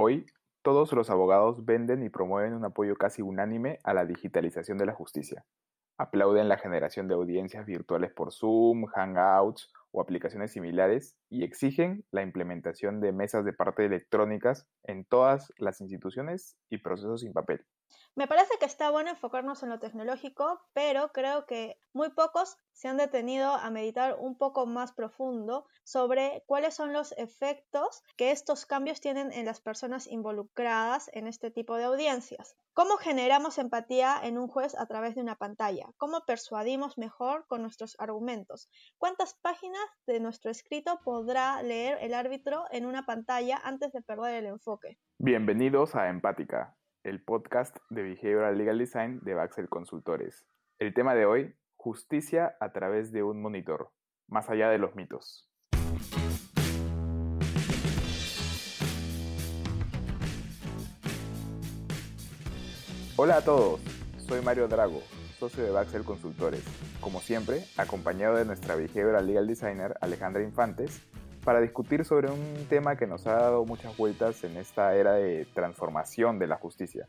Hoy, todos los abogados venden y promueven un apoyo casi unánime a la digitalización de la justicia. Aplauden la generación de audiencias virtuales por Zoom, Hangouts o aplicaciones similares y exigen la implementación de mesas de parte electrónicas en todas las instituciones y procesos sin papel. Me parece que está bueno enfocarnos en lo tecnológico, pero creo que muy pocos se han detenido a meditar un poco más profundo sobre cuáles son los efectos que estos cambios tienen en las personas involucradas en este tipo de audiencias. ¿Cómo generamos empatía en un juez a través de una pantalla? ¿Cómo persuadimos mejor con nuestros argumentos? ¿Cuántas páginas de nuestro escrito podrá leer el árbitro en una pantalla antes de perder el enfoque? Bienvenidos a Empática, el podcast de Behavioral Legal Design de Baxel Consultores. El tema de hoy, justicia a través de un monitor, más allá de los mitos. Hola a todos, soy Mario Drago, socio de Baxel Consultores, como siempre, acompañado de nuestra Behavioral Legal Designer Alejandra Infantes para discutir sobre un tema que nos ha dado muchas vueltas en esta era de transformación de la justicia.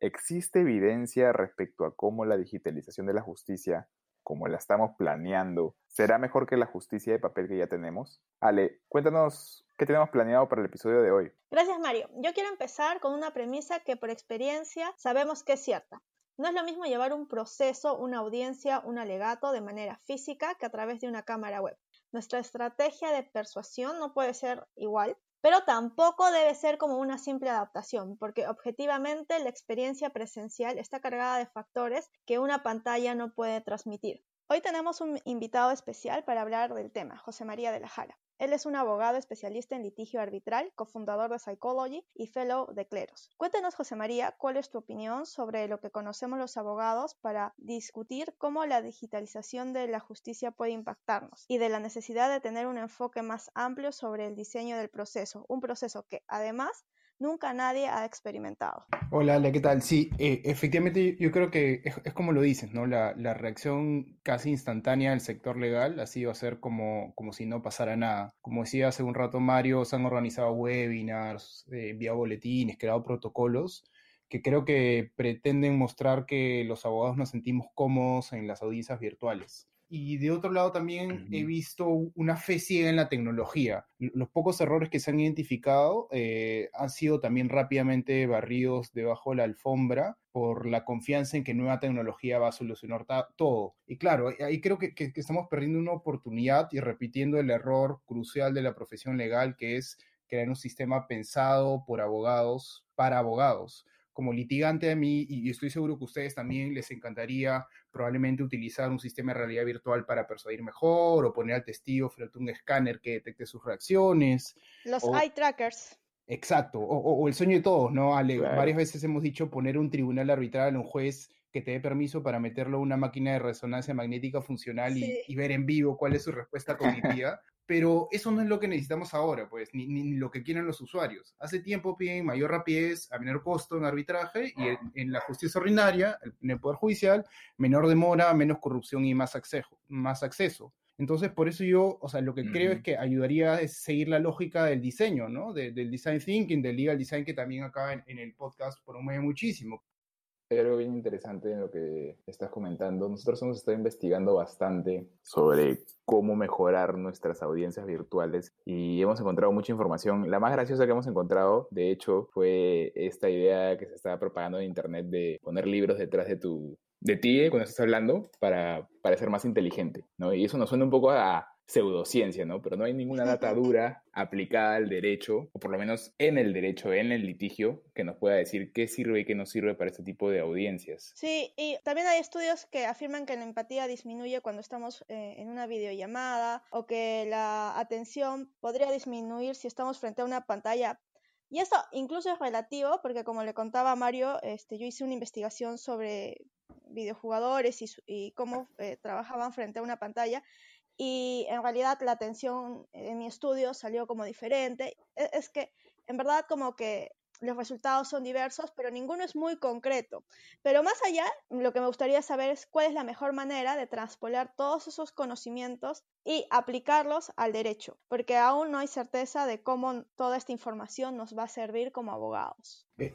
¿Existe evidencia respecto a cómo la digitalización de la justicia, como la estamos planeando, será mejor que la justicia de papel que ya tenemos? Ale, cuéntanos qué tenemos planeado para el episodio de hoy. Gracias, Mario. Yo quiero empezar con una premisa que por experiencia sabemos que es cierta. No es lo mismo llevar un proceso, una audiencia, un alegato de manera física que a través de una cámara web. Nuestra estrategia de persuasión no puede ser igual, pero tampoco debe ser como una simple adaptación, porque objetivamente la experiencia presencial está cargada de factores que una pantalla no puede transmitir. Hoy tenemos un invitado especial para hablar del tema, José María de la Jara. Él es un abogado especialista en litigio arbitral, cofundador de Psychology y fellow de Cleros. Cuéntanos, José María, cuál es tu opinión sobre lo que conocemos los abogados para discutir cómo la digitalización de la justicia puede impactarnos y de la necesidad de tener un enfoque más amplio sobre el diseño del proceso, un proceso que además nunca nadie ha experimentado. Hola, Ale, ¿qué tal? Sí, eh, efectivamente yo creo que es, como lo dices, ¿no? La, reacción casi instantánea del sector legal ha sido hacer como, como si no pasara nada. Como decía hace un rato Mario, se han organizado webinars, eh, enviado boletines, creado protocolos que creo que pretenden mostrar que los abogados nos sentimos cómodos en las audiencias virtuales y de otro lado también he visto una fe ciega en la tecnología. Los pocos errores que se han identificado eh, han sido también rápidamente barridos debajo de la alfombra por la confianza en que nueva tecnología va a solucionar todo. Y claro, ahí creo que, que estamos perdiendo una oportunidad y repitiendo el error crucial de la profesión legal, que es crear un sistema pensado por abogados para abogados como litigante a mí, y estoy seguro que a ustedes también les encantaría probablemente utilizar un sistema de realidad virtual para persuadir mejor o poner al testigo frente a un escáner que detecte sus reacciones. Los eye trackers. Exacto, o, el sueño de todos, ¿no? Ale, Varias veces hemos dicho poner un tribunal arbitral, un juez que te dé permiso para meterlo en una máquina de resonancia magnética funcional y, y, ver en vivo cuál es su respuesta cognitiva pero eso no es lo que necesitamos ahora, pues, ni, lo que quieren los usuarios. Hace tiempo piden mayor rapidez, a menor costo en arbitraje y en, la justicia ordinaria, en el Poder Judicial, menor demora, menos corrupción y más acceso. Más acceso. Entonces, por eso yo, o sea, lo que creo es que ayudaría a seguir la lógica del diseño, ¿no? del design thinking, del legal design que también acá en, en el podcast promueve muchísimo. Hay algo bien interesante en lo que estás comentando. Nosotros hemos estado investigando bastante sobre cómo mejorar nuestras audiencias virtuales y hemos encontrado mucha información. La más graciosa que hemos encontrado, de hecho, fue esta idea que se estaba propagando en internet de poner libros detrás de tu de ti cuando estás hablando para parecer más inteligente, ¿no? Y eso nos suena un poco a pseudociencia, ¿no? Pero no hay ninguna data dura aplicada al derecho, o por lo menos en el derecho, en el litigio, que nos pueda decir qué sirve y qué no sirve para este tipo de audiencias. Sí, y también hay estudios que afirman que la empatía disminuye cuando estamos eh, en una videollamada o que la atención podría disminuir si estamos frente a una pantalla. Y esto incluso es relativo porque como le contaba Mario, este, yo hice una investigación sobre videojugadores y, cómo eh, trabajaban frente a una pantalla y en realidad la atención en mi estudio salió como diferente. E, es que en verdad como que los resultados son diversos, pero ninguno es muy concreto. Pero más allá, lo que me gustaría saber es cuál es la mejor manera de transpolar todos esos conocimientos y aplicarlos al derecho, porque aún no hay certeza de cómo toda esta información nos va a servir como abogados. Eh,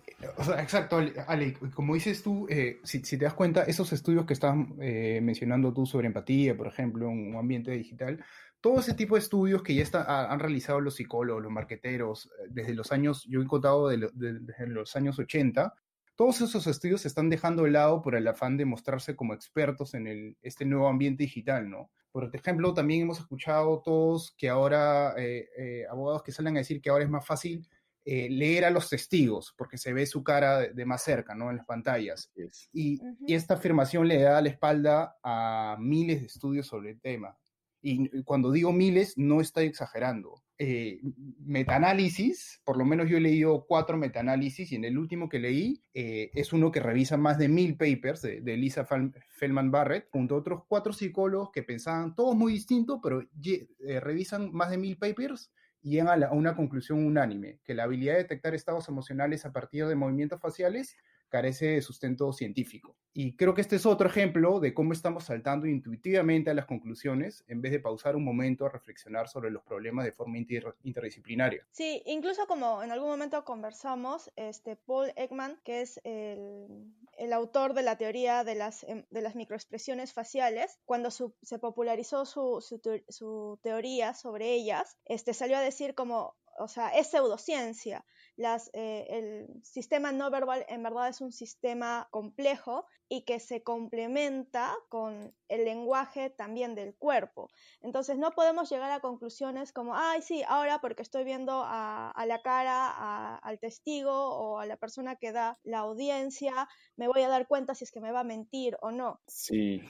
exacto, Ale, como dices tú, eh, si, te das cuenta, esos estudios que estás eh, mencionando tú sobre empatía, por ejemplo, en un ambiente digital, todo ese tipo de estudios que ya está, han realizado los psicólogos, los marqueteros, desde los años, yo he contado desde los años 80, todos esos estudios se están dejando de lado por el afán de mostrarse como expertos en el, este nuevo ambiente digital, ¿no? Por ejemplo, también hemos escuchado todos que ahora, eh, eh, abogados que salen a decir que ahora es más fácil eh, leer a los testigos porque se ve su cara de, más cerca, ¿no? En las pantallas. Y, y, esta afirmación le da la espalda a miles de estudios sobre el tema. Y cuando digo miles, no estoy exagerando. Eh, metaanálisis, por lo menos yo he leído cuatro metaanálisis y en el último que leí eh, es uno que revisa más de mil papers de, Lisa Feldman Barrett, junto a otros cuatro psicólogos que pensaban todos muy distintos, pero eh, revisan más de mil papers y llegan a, una conclusión unánime, que la habilidad de detectar estados emocionales a partir de movimientos faciales carece de sustento científico. Y creo que este es otro ejemplo de cómo estamos saltando intuitivamente a las conclusiones en vez de pausar un momento a reflexionar sobre los problemas de forma interdisciplinaria. Sí, incluso como en algún momento conversamos, este Paul Ekman, que es el, el autor de la teoría de las, em, de las microexpresiones faciales, cuando se popularizó su, su, su, teoría sobre ellas, este, salió a decir como, o sea, es pseudociencia las, eh, el sistema no verbal en verdad es un sistema complejo y que se complementa con el lenguaje también del cuerpo. Entonces no podemos llegar a conclusiones como, ay, sí, ahora porque estoy viendo a, la cara al testigo o a la persona que da la audiencia, me voy a dar cuenta si es que me va a mentir o no. Sí,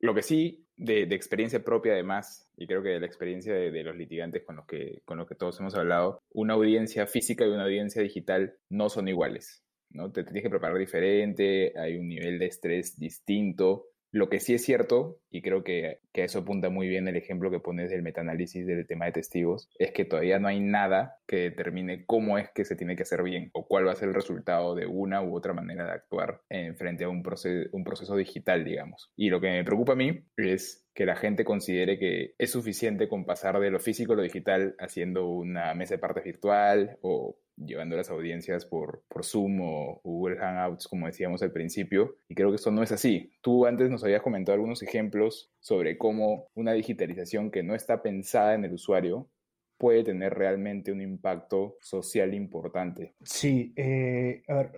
lo que sí, de, experiencia propia además, y creo que de la experiencia de, los litigantes con los, que, con los que todos hemos hablado, una audiencia física y una audiencia digital no son iguales. ¿no? Te tienes que preparar diferente, hay un nivel de estrés distinto. Lo que sí es cierto, y creo que, que eso apunta muy bien el ejemplo que pones del metaanálisis del tema de testigos, es que todavía no hay nada que determine cómo es que se tiene que hacer bien o cuál va a ser el resultado de una u otra manera de actuar en frente a un proceso, un proceso digital, digamos. Y lo que me preocupa a mí es que la gente considere que es suficiente con pasar de lo físico a lo digital haciendo una mesa de partes virtual o llevando las audiencias por, por Zoom o Google Hangouts, como decíamos al principio, y creo que esto no es así. Tú antes nos habías comentado algunos ejemplos sobre cómo una digitalización que no está pensada en el usuario puede tener realmente un impacto social importante. Sí, eh, a ver,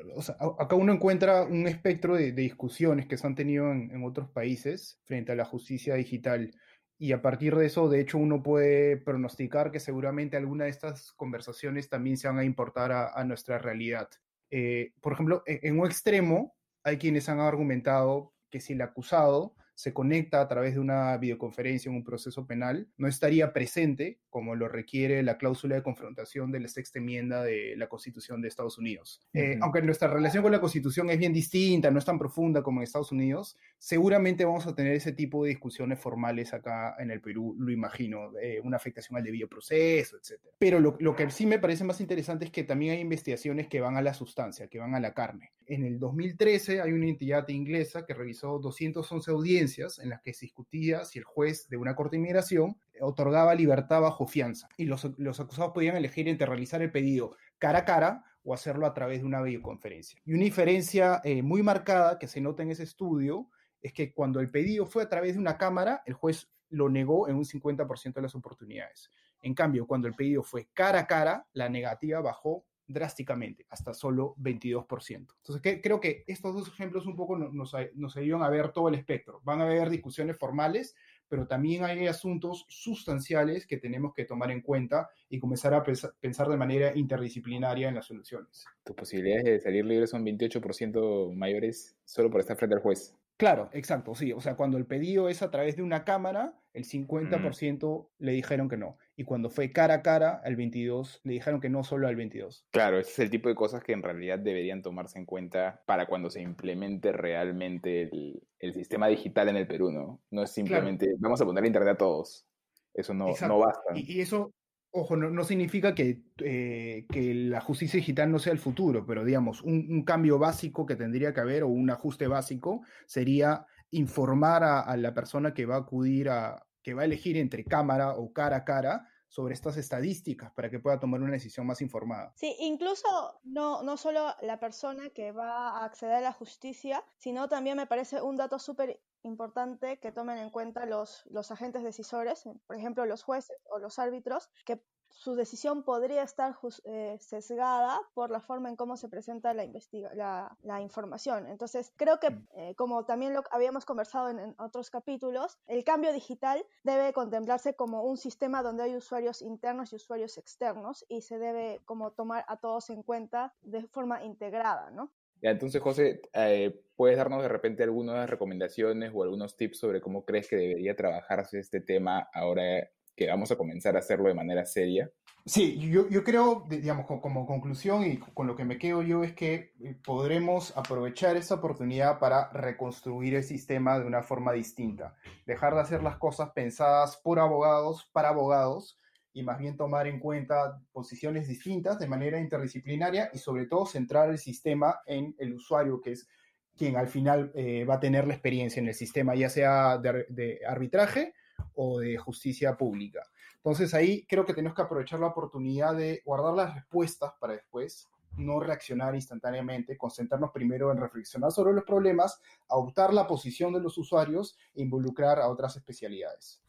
acá uno encuentra un espectro de, discusiones que se han tenido en, en, otros países frente a la justicia digital y a partir de eso, de hecho, uno puede pronosticar que seguramente alguna de estas conversaciones también se van a importar a, nuestra realidad. Eh, por ejemplo, en, en un extremo, hay quienes han argumentado que si el acusado se conecta a través de una videoconferencia en un proceso penal, no estaría presente como lo requiere la cláusula de confrontación de la sexta enmienda de la Constitución de Estados Unidos. Eh, aunque nuestra relación con la Constitución es bien distinta, no es tan profunda como en Estados Unidos, seguramente vamos a tener ese tipo de discusiones formales acá en el Perú, lo imagino, una afectación al debido proceso, etc. Pero lo, lo que sí me parece más interesante es que también hay investigaciones que van a la sustancia, que van a la carne. En el 2013 hay una entidad inglesa que revisó 211 audiencias en las que se discutía si el juez de una corte de inmigración otorgaba libertad bajo fianza y los, acusados podían elegir entre realizar el pedido cara a cara o hacerlo a través de una videoconferencia. Y una diferencia eh, muy marcada que se nota en ese estudio es que cuando el pedido fue a través de una cámara, el juez lo negó en un 50% de las oportunidades. En cambio, cuando el pedido fue cara a cara, la negativa bajó drásticamente, hasta solo 22%. Entonces, creo que estos dos ejemplos un poco nos, nos ayudan a ver todo el espectro. Van a haber discusiones formales, pero también hay asuntos sustanciales que tenemos que tomar en cuenta y comenzar a pensar de manera interdisciplinaria en las soluciones. Tus posibilidades de salir libre son 28% mayores solo por estar frente al juez. Claro, exacto, sí. O sea, cuando el pedido es a través de una cámara, el 50% le dijeron que no. Y cuando fue cara a cara, al 22 le dijeron que no solo al 22. Claro, ese es el tipo de cosas que en realidad deberían tomarse en cuenta para cuando se implemente realmente el, sistema digital en el Perú, ¿no? No es simplemente, vamos a poner internet a todos. Eso no, no basta. Y, y, eso, Ojo, no, significa que, eh, que, la justicia digital no sea el futuro, pero digamos, un, cambio básico que tendría que haber o un ajuste básico sería informar a, la persona que va a acudir a, que va a elegir entre cámara o cara a cara sobre estas estadísticas para que pueda tomar una decisión más informada. Sí, incluso no, no solo la persona que va a acceder a la justicia, sino también me parece un dato súper importante que tomen en cuenta los, los agentes decisores, por ejemplo los jueces o los árbitros, que su decisión podría estar eh, sesgada por la forma en cómo se presenta la, la, la información. Entonces, creo que, mm. eh, como también lo habíamos conversado en, otros capítulos, el cambio digital debe contemplarse como un sistema donde hay usuarios internos y usuarios externos y se debe como tomar a todos en cuenta de forma integrada, ¿no? entonces, José, eh, ¿puedes darnos de repente algunas recomendaciones o algunos tips sobre cómo crees que debería trabajarse este tema ahora que vamos a comenzar a hacerlo de manera seria? Sí, yo, yo creo, digamos, como, conclusión y con lo que me quedo yo es que eh, podremos aprovechar esa oportunidad para reconstruir el sistema de una forma distinta, dejar de hacer las cosas pensadas por abogados, para abogados, y más bien tomar en cuenta posiciones distintas de manera interdisciplinaria y sobre todo centrar el sistema en el usuario, que es quien al final eh, va a tener la experiencia en el sistema, ya sea de arbitraje o de justicia pública. Entonces ahí creo que tenemos que aprovechar la oportunidad de guardar las respuestas para después no reaccionar instantáneamente, concentrarnos primero en reflexionar sobre los problemas, adoptar la posición de los usuarios e involucrar a otras especialidades.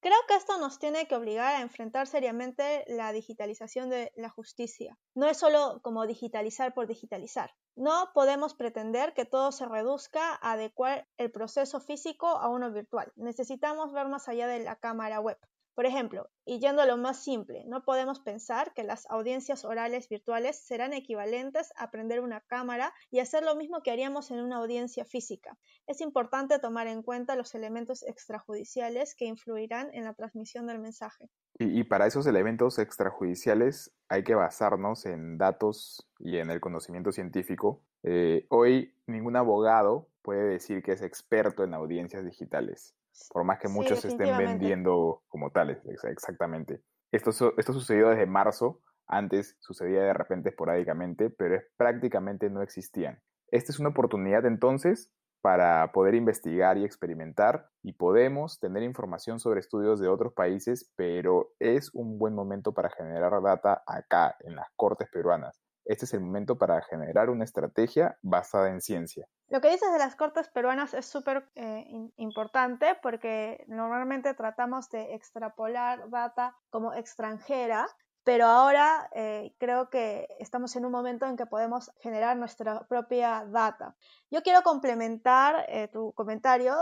Creo que esto nos tiene que obligar a enfrentar seriamente la digitalización de la justicia. No es solo como digitalizar por digitalizar. No podemos pretender que todo se reduzca a adecuar el proceso físico a uno virtual. Necesitamos ver más allá de la cámara web. Por ejemplo, y yendo a lo más simple, no podemos pensar que las audiencias orales virtuales serán equivalentes a prender una cámara y hacer lo mismo que haríamos en una audiencia física. Es importante tomar en cuenta los elementos extrajudiciales que influirán en la transmisión del mensaje. Y, para esos elementos extrajudiciales hay que basarnos en datos y en el conocimiento científico. Eh, hoy ningún abogado puede decir que es experto en audiencias digitales por más que muchos estén vendiendo como tales, exactamente. Esto, esto sucedió desde marzo, antes sucedía de repente esporádicamente, pero es, prácticamente no existían. Esta es una oportunidad entonces para poder investigar y experimentar y podemos tener información sobre estudios de otros países, pero es un buen momento para generar data acá, en las cortes peruanas este es el momento para generar una estrategia basada en ciencia. Lo que dices de las cortes peruanas es súper eh, importante porque normalmente tratamos de extrapolar data como extranjera, pero ahora eh, creo que estamos en un momento en que podemos generar nuestra propia data. Yo quiero complementar eh, tu comentario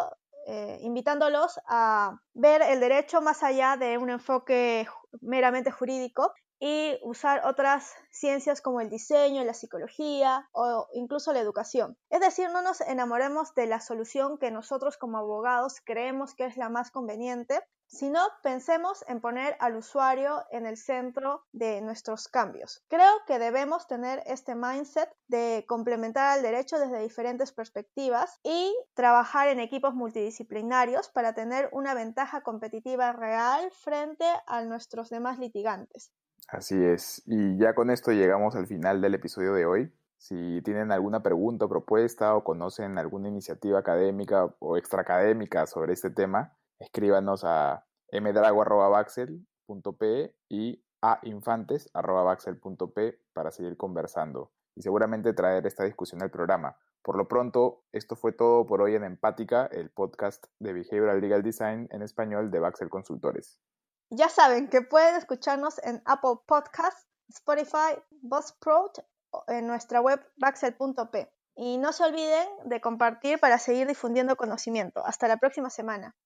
invitándolos a ver el derecho más allá de un enfoque meramente jurídico y usar otras ciencias como el diseño, la psicología o incluso la educación. Es decir, no nos enamoremos de la solución que nosotros como abogados creemos que es la más conveniente, sino pensemos en poner al usuario en el centro de nuestros cambios. Creo que debemos tener este mindset de complementar al derecho desde diferentes perspectivas y trabajar en equipos multidisciplinarios para tener una ventaja competitiva real frente a nuestros demás litigantes. Así es. Y ya con esto llegamos al final del episodio de hoy. Si tienen alguna pregunta o propuesta o conocen alguna iniciativa académica o extraacadémica sobre este tema, escríbanos a mdrago.baxel.p y a infantes.baxel.p para seguir conversando y seguramente traer esta discusión al programa. Por lo pronto, esto fue todo por hoy en Empática, el podcast de Behavioral Legal Design en español de Baxel Consultores. Ya saben que pueden escucharnos en Apple Podcasts, Spotify, Buzzsprout o en nuestra web baxel.p. Y no se olviden de compartir para seguir difundiendo conocimiento. Hasta la próxima semana.